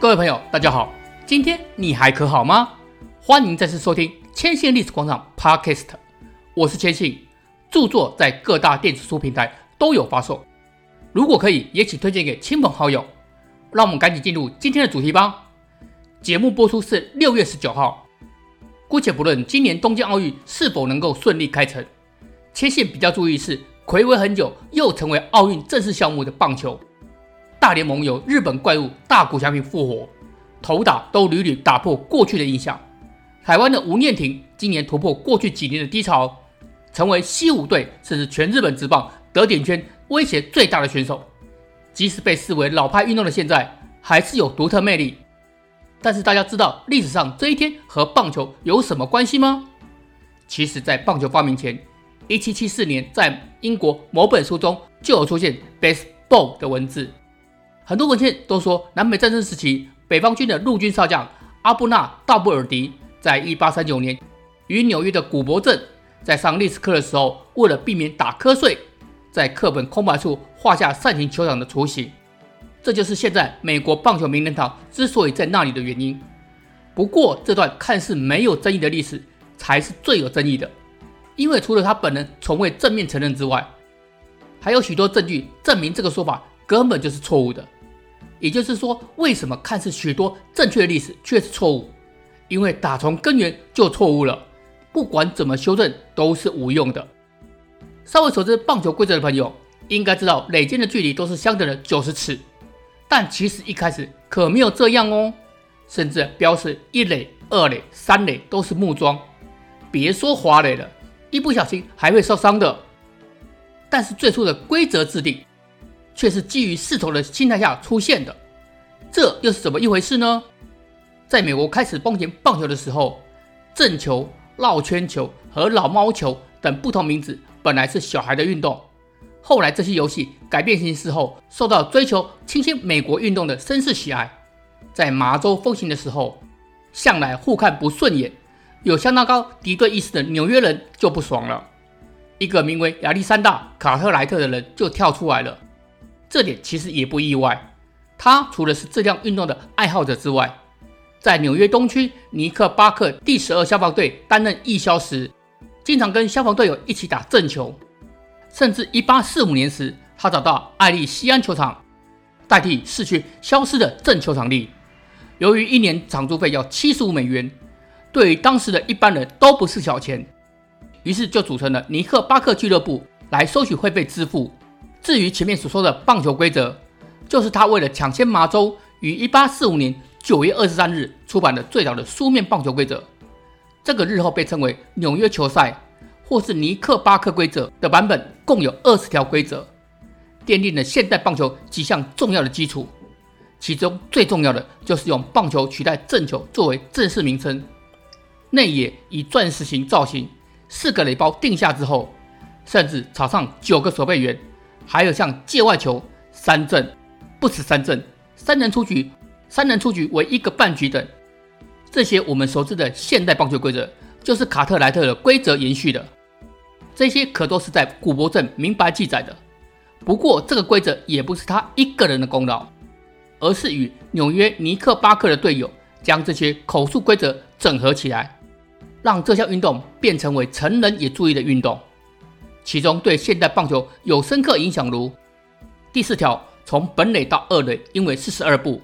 各位朋友，大家好，今天你还可好吗？欢迎再次收听千信历史广场 Podcast，我是千信，著作在各大电子书平台都有发售，如果可以，也请推荐给亲朋好友。让我们赶紧进入今天的主题吧。节目播出是六月十九号，姑且不论今年东京奥运是否能够顺利开成，千信比较注意是睽违很久又成为奥运正式项目的棒球。大联盟有日本怪物大谷翔平复活，投打都屡屡打破过去的印象。台湾的吴念庭今年突破过去几年的低潮，成为西武队甚至全日本职棒得点圈威胁最大的选手。即使被视为老派运动的现在，还是有独特魅力。但是大家知道历史上这一天和棒球有什么关系吗？其实，在棒球发明前，1774年在英国某本书中就有出现 “baseball” 的文字。很多文献都说，南北战争时期，北方军的陆军少将阿布纳·道布尔迪在1839年于纽约的古柏镇，在上历史课的时候，为了避免打瞌睡，在课本空白处画下扇形球场的雏形。这就是现在美国棒球名人堂之所以在那里的原因。不过，这段看似没有争议的历史才是最有争议的，因为除了他本人从未正面承认之外，还有许多证据证明这个说法根本就是错误的。也就是说，为什么看似许多正确的历史却是错误？因为打从根源就错误了，不管怎么修正都是无用的。稍微熟知棒球规则的朋友应该知道，垒间的距离都是相等的九十尺，但其实一开始可没有这样哦，甚至标示一垒、二垒、三垒都是木桩，别说滑垒了，一不小心还会受伤的。但是最初的规则制定，却是基于势头的心态下出现的，这又是怎么一回事呢？在美国开始风行棒球的时候，正球、绕圈球和老猫球等不同名字本来是小孩的运动，后来这些游戏改变形式后，受到追求清新美国运动的绅士喜爱。在麻州风行的时候，向来互看不顺眼、有相当高敌对意识的纽约人就不爽了，一个名为亚历山大·卡特莱特的人就跳出来了。这点其实也不意外，他除了是这项运动的爱好者之外，在纽约东区尼克巴克第十二消防队担任义消时，经常跟消防队友一起打正球，甚至1845年时，他找到艾利西安球场代替逝去消失的正球场地。由于一年场租费要七十五美元，对于当时的一般人都不是小钱，于是就组成了尼克巴克俱乐部来收取会费支付。至于前面所说的棒球规则，就是他为了抢先麻州于1845年9月23日出版的最早的书面棒球规则。这个日后被称为纽约球赛或是尼克巴克规则的版本，共有二十条规则，奠定了现代棒球几项重要的基础。其中最重要的就是用棒球取代正球作为正式名称，内野以钻石形造型，四个垒包定下之后，甚至场上九个守备员。还有像界外球、三振、不止三振、三人出局、三人出局为一个半局等，这些我们熟知的现代棒球规则，就是卡特莱特的规则延续的。这些可都是在古柏镇明白记载的。不过，这个规则也不是他一个人的功劳，而是与纽约尼克巴克的队友将这些口述规则整合起来，让这项运动变成为成人也注意的运动。其中对现代棒球有深刻影响，如第四条，从本垒到二垒应为四十二步，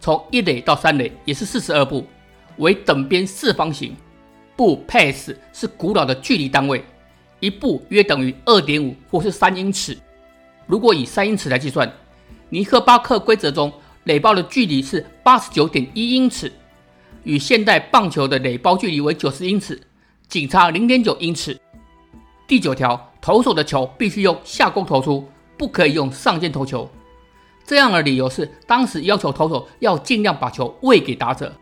从一垒到三垒也是四十二步，为等边四方形。步 pace 是古老的距离单位，一步约等于二点五或是三英尺。如果以三英尺来计算，尼克巴克规则中垒包的距离是八十九点一英尺，与现代棒球的垒包距离为九十英尺，仅差零点九英尺。第九条。投手的球必须用下勾投出，不可以用上肩投球。这样的理由是，当时要求投手要尽量把球喂给打者。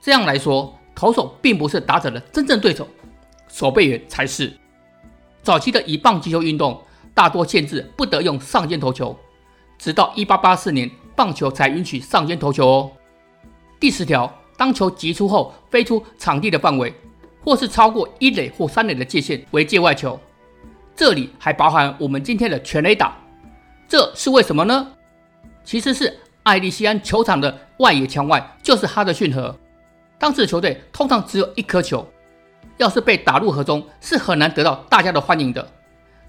这样来说，投手并不是打者的真正对手，守备员才是。早期的乙棒击球运动大多限制不得用上肩投球，直到1884年，棒球才允许上肩投球哦。第十条，当球击出后飞出场地的范围，或是超过一垒或三垒的界限，为界外球。这里还包含我们今天的全垒打，这是为什么呢？其实是艾利西安球场的外野墙外就是哈德逊河。当时的球队通常只有一颗球，要是被打入河中，是很难得到大家的欢迎的。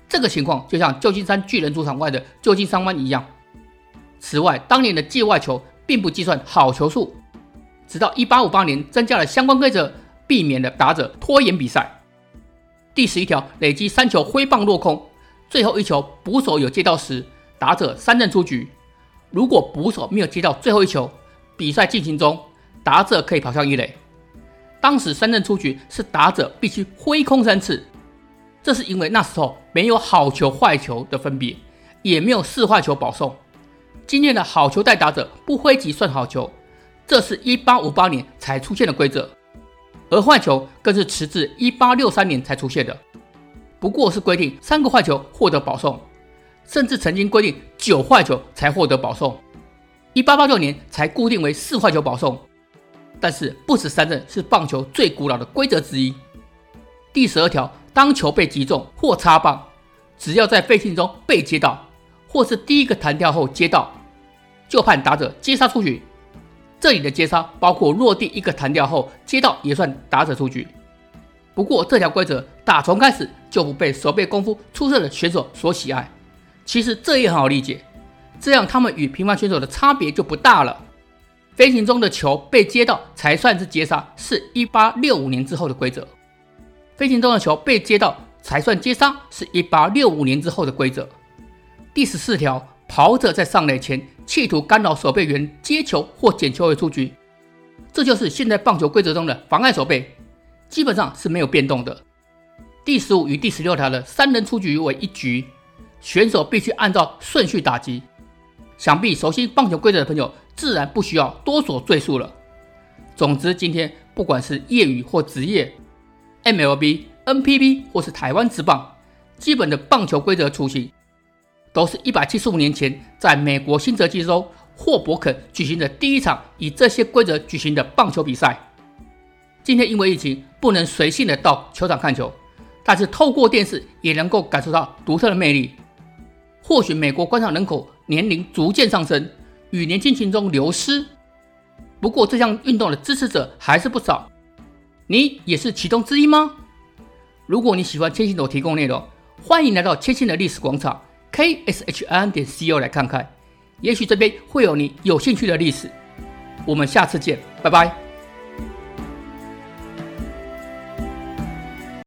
这个情况就像旧金山巨人主场外的旧金山湾一样。此外，当年的界外球并不计算好球数，直到1858年增加了相关规则，避免了打者拖延比赛。第十一条，累积三球挥棒落空，最后一球捕手有接到时，打者三振出局。如果捕手没有接到最后一球，比赛进行中，打者可以跑向一垒。当时三振出局是打者必须挥空三次，这是因为那时候没有好球坏球的分别，也没有四坏球保送。今天的好球带打者不挥即算好球，这是一八五八年才出现的规则，而坏球更是迟至一八六三年才出现的，不过是规定三个坏球获得保送。甚至曾经规定九坏球才获得保送，一八八六年才固定为四坏球保送。但是不死三振是棒球最古老的规则之一。第十二条，当球被击中或擦棒，只要在废信中被接到，或是第一个弹跳后接到，就判打者接杀出局。这里的接杀包括落地一个弹跳后接到也算打者出局。不过这条规则打从开始就不被守备功夫出色的选手所喜爱。其实这也很好理解，这样他们与平凡选手的差别就不大了。飞行中的球被接到才算是接杀，是一八六五年之后的规则。飞行中的球被接到才算接杀，是一八六五年之后的规则。第十四条，跑者在上垒前企图干扰守备员接球或捡球而出局，这就是现在棒球规则中的妨碍守备，基本上是没有变动的。第十五与第十六条的三人出局为一局。选手必须按照顺序打击。想必熟悉棒球规则的朋友，自然不需要多所赘述了。总之，今天不管是业余或职业，MLB、NPB 或是台湾职棒，基本的棒球规则雏形，都是一百七十五年前在美国新泽西州霍伯肯举行的第一场以这些规则举行的棒球比赛。今天因为疫情，不能随性的到球场看球，但是透过电视也能够感受到独特的魅力。或许美国观赏人口年龄逐渐上升，与年轻群众流失。不过这项运动的支持者还是不少，你也是其中之一吗？如果你喜欢千信斗提供内容，欢迎来到千信的历史广场 kshin 点 co 来看看，也许这边会有你有兴趣的历史。我们下次见，拜拜。